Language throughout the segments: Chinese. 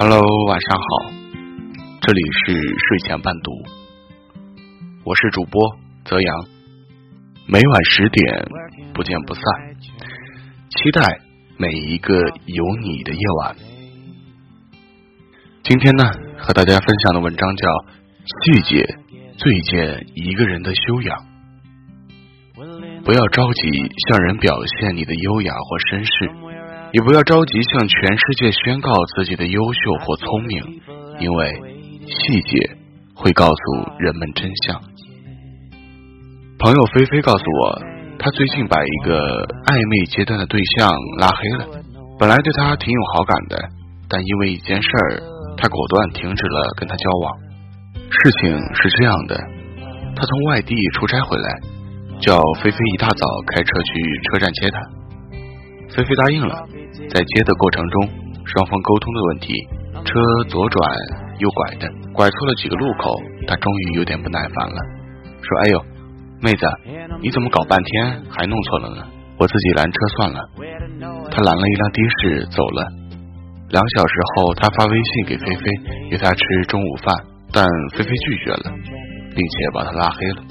Hello，晚上好，这里是睡前伴读，我是主播泽阳，每晚十点不见不散，期待每一个有你的夜晚。今天呢，和大家分享的文章叫《细节最见一个人的修养》，不要着急向人表现你的优雅或绅士。也不要着急向全世界宣告自己的优秀或聪明，因为细节会告诉人们真相。朋友菲菲告诉我，他最近把一个暧昧阶段的对象拉黑了。本来对他挺有好感的，但因为一件事儿，他果断停止了跟他交往。事情是这样的，他从外地出差回来，叫菲菲一大早开车去车站接他。菲菲答应了。在接的过程中，双方沟通的问题，车左转右拐的，拐错了几个路口，他终于有点不耐烦了，说：“哎呦，妹子，你怎么搞半天还弄错了呢？我自己拦车算了。”他拦了一辆的士走了。两小时后，他发微信给菲菲，约她吃中午饭，但菲菲拒绝了，并且把他拉黑了。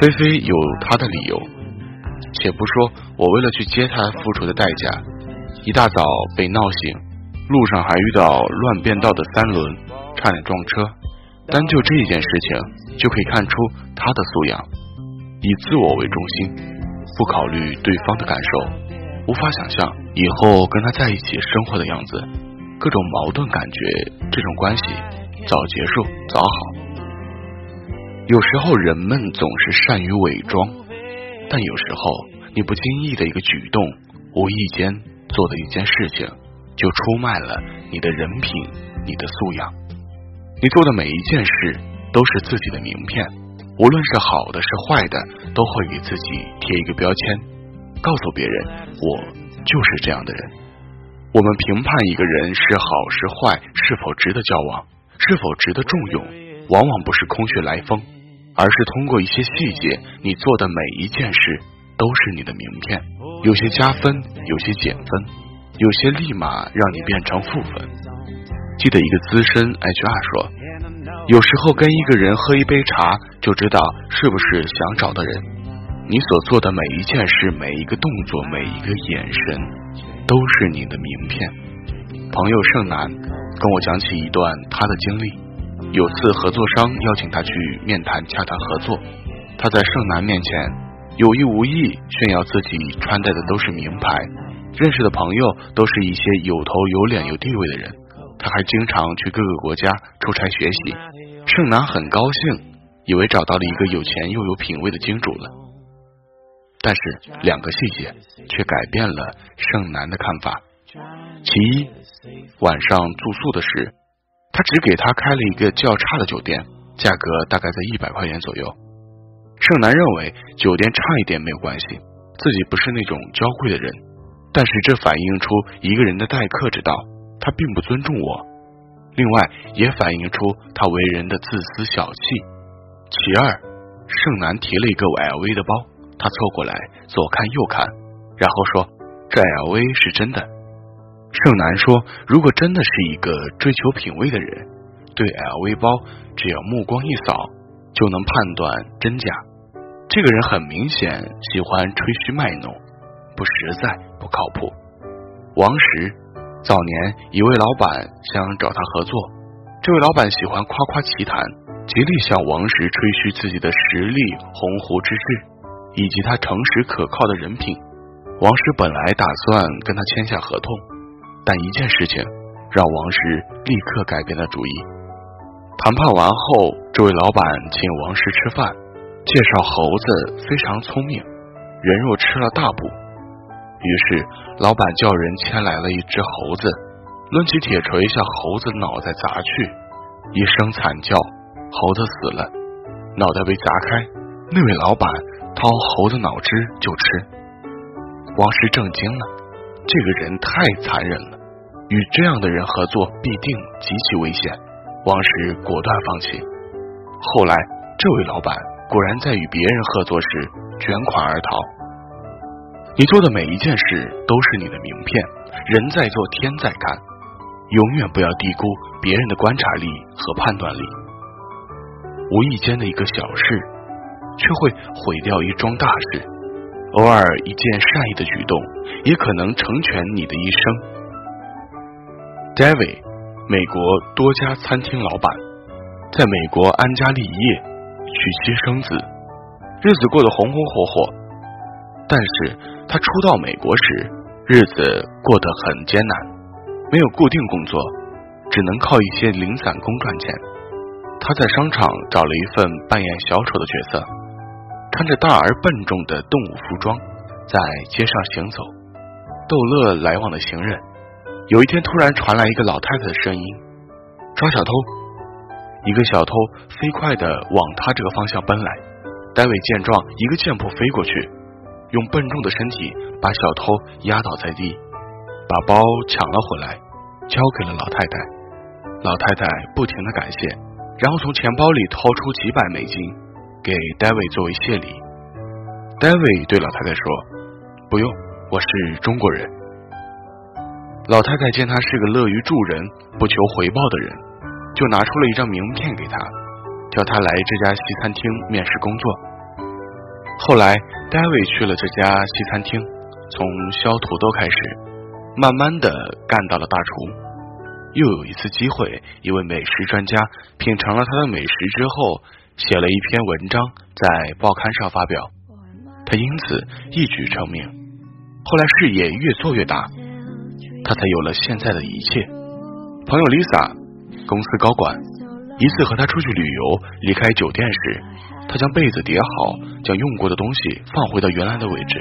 菲菲有她的理由，且不说我为了去接她付出的代价。一大早被闹醒，路上还遇到乱变道的三轮，差点撞车。单就这一件事情，就可以看出他的素养：以自我为中心，不考虑对方的感受，无法想象以后跟他在一起生活的样子。各种矛盾感觉，这种关系早结束早好。有时候人们总是善于伪装，但有时候你不经意的一个举动，无意间。做的一件事情，就出卖了你的人品、你的素养。你做的每一件事都是自己的名片，无论是好的是坏的，都会给自己贴一个标签，告诉别人我就是这样的人。我们评判一个人是好是坏，是否值得交往，是否值得重用，往往不是空穴来风，而是通过一些细节，你做的每一件事都是你的名片。有些加分，有些减分，有些立马让你变成负分。记得一个资深 HR 说，有时候跟一个人喝一杯茶，就知道是不是想找的人。你所做的每一件事、每一个动作、每一个眼神，都是你的名片。朋友盛楠跟我讲起一段他的经历，有次合作商邀请他去面谈洽谈合作，他在盛楠面前。有意无意炫耀自己穿戴的都是名牌，认识的朋友都是一些有头有脸有地位的人。他还经常去各个国家出差学习。盛楠很高兴，以为找到了一个有钱又有品位的金主了。但是两个细节却改变了盛楠的看法。其一，晚上住宿的事，他只给他开了一个较差的酒店，价格大概在一百块钱左右。盛楠认为酒店差一点没有关系，自己不是那种娇贵的人，但是这反映出一个人的待客之道，他并不尊重我。另外也反映出他为人的自私小气。其二，盛楠提了一个 LV 的包，他凑过来左看右看，然后说这 LV 是真的。盛楠说，如果真的是一个追求品味的人，对 LV 包只要目光一扫。就能判断真假。这个人很明显喜欢吹嘘卖弄，不实在，不靠谱。王石早年一位老板想找他合作，这位老板喜欢夸夸其谈，极力向王石吹嘘自己的实力、鸿鹄之志以及他诚实可靠的人品。王石本来打算跟他签下合同，但一件事情让王石立刻改变了主意。谈判完后，这位老板请王石吃饭，介绍猴子非常聪明，人若吃了大补。于是老板叫人牵来了一只猴子，抡起铁锤向猴子脑袋砸去，一声惨叫，猴子死了，脑袋被砸开，那位老板掏猴子脑汁就吃。王石震惊了，这个人太残忍了，与这样的人合作必定极其危险。王石果断放弃。后来，这位老板果然在与别人合作时卷款而逃。你做的每一件事都是你的名片，人在做天在看。永远不要低估别人的观察力和判断力。无意间的一个小事，却会毁掉一桩大事；偶尔一件善意的举动，也可能成全你的一生。David，美国多家餐厅老板，在美国安家立业，娶妻生子，日子过得红红火火。但是他初到美国时，日子过得很艰难。没有固定工作，只能靠一些零散工赚钱。他在商场找了一份扮演小丑的角色，穿着大而笨重的动物服装，在街上行走，逗乐来往的行人。有一天，突然传来一个老太太的声音：“抓小偷！”一个小偷飞快的往他这个方向奔来。戴维见状，一个箭步飞过去，用笨重的身体把小偷压倒在地。把包抢了回来，交给了老太太。老太太不停的感谢，然后从钱包里掏出几百美金给戴维作为谢礼。戴维对老太太说：“不用，我是中国人。”老太太见他是个乐于助人、不求回报的人，就拿出了一张名片给他，叫他来这家西餐厅面试工作。后来，戴维去了这家西餐厅，从削土豆开始。慢慢的干到了大厨，又有一次机会，一位美食专家品尝了他的美食之后，写了一篇文章在报刊上发表，他因此一举成名。后来事业越做越大，他才有了现在的一切。朋友 Lisa，公司高管，一次和他出去旅游，离开酒店时，他将被子叠好，将用过的东西放回到原来的位置。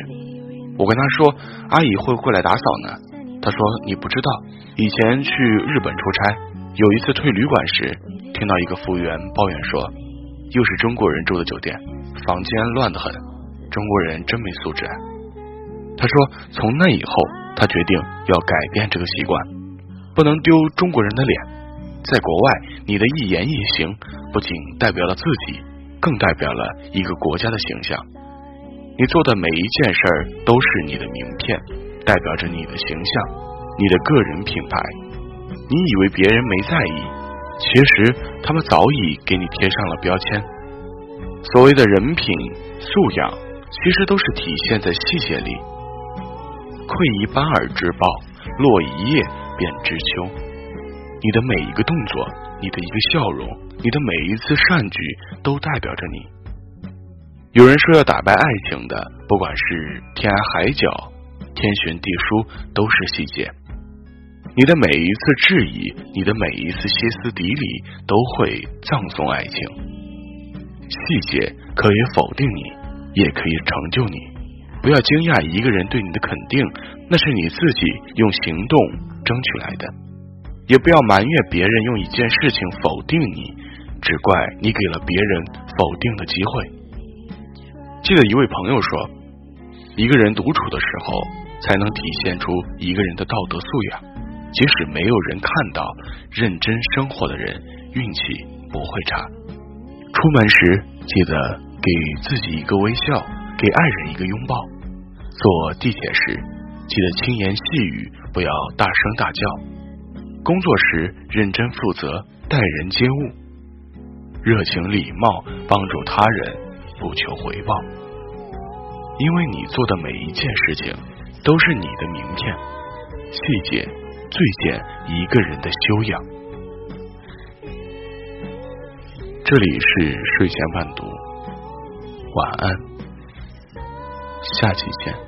我跟他说，阿姨会过来打扫呢。他说：“你不知道，以前去日本出差，有一次退旅馆时，听到一个服务员抱怨说，又是中国人住的酒店，房间乱得很，中国人真没素质。”他说：“从那以后，他决定要改变这个习惯，不能丢中国人的脸。在国外，你的一言一行不仅代表了自己，更代表了一个国家的形象。你做的每一件事儿都是你的名片。”代表着你的形象，你的个人品牌。你以为别人没在意，其实他们早已给你贴上了标签。所谓的人品素养，其实都是体现在细节里。窥一斑而知豹，落一叶便知秋。你的每一个动作，你的一个笑容，你的每一次善举，都代表着你。有人说要打败爱情的，不管是天涯海角。天旋地疏都是细节，你的每一次质疑，你的每一次歇斯底里，都会葬送爱情。细节可以否定你，也可以成就你。不要惊讶一个人对你的肯定，那是你自己用行动争取来的。也不要埋怨别人用一件事情否定你，只怪你给了别人否定的机会。记得一位朋友说，一个人独处的时候。才能体现出一个人的道德素养。即使没有人看到，认真生活的人运气不会差。出门时记得给自己一个微笑，给爱人一个拥抱。坐地铁时记得轻言细语，不要大声大叫。工作时认真负责，待人接物，热情礼貌，帮助他人，不求回报。因为你做的每一件事情。都是你的名片，细节最见一个人的修养。这里是睡前伴读，晚安，下期见。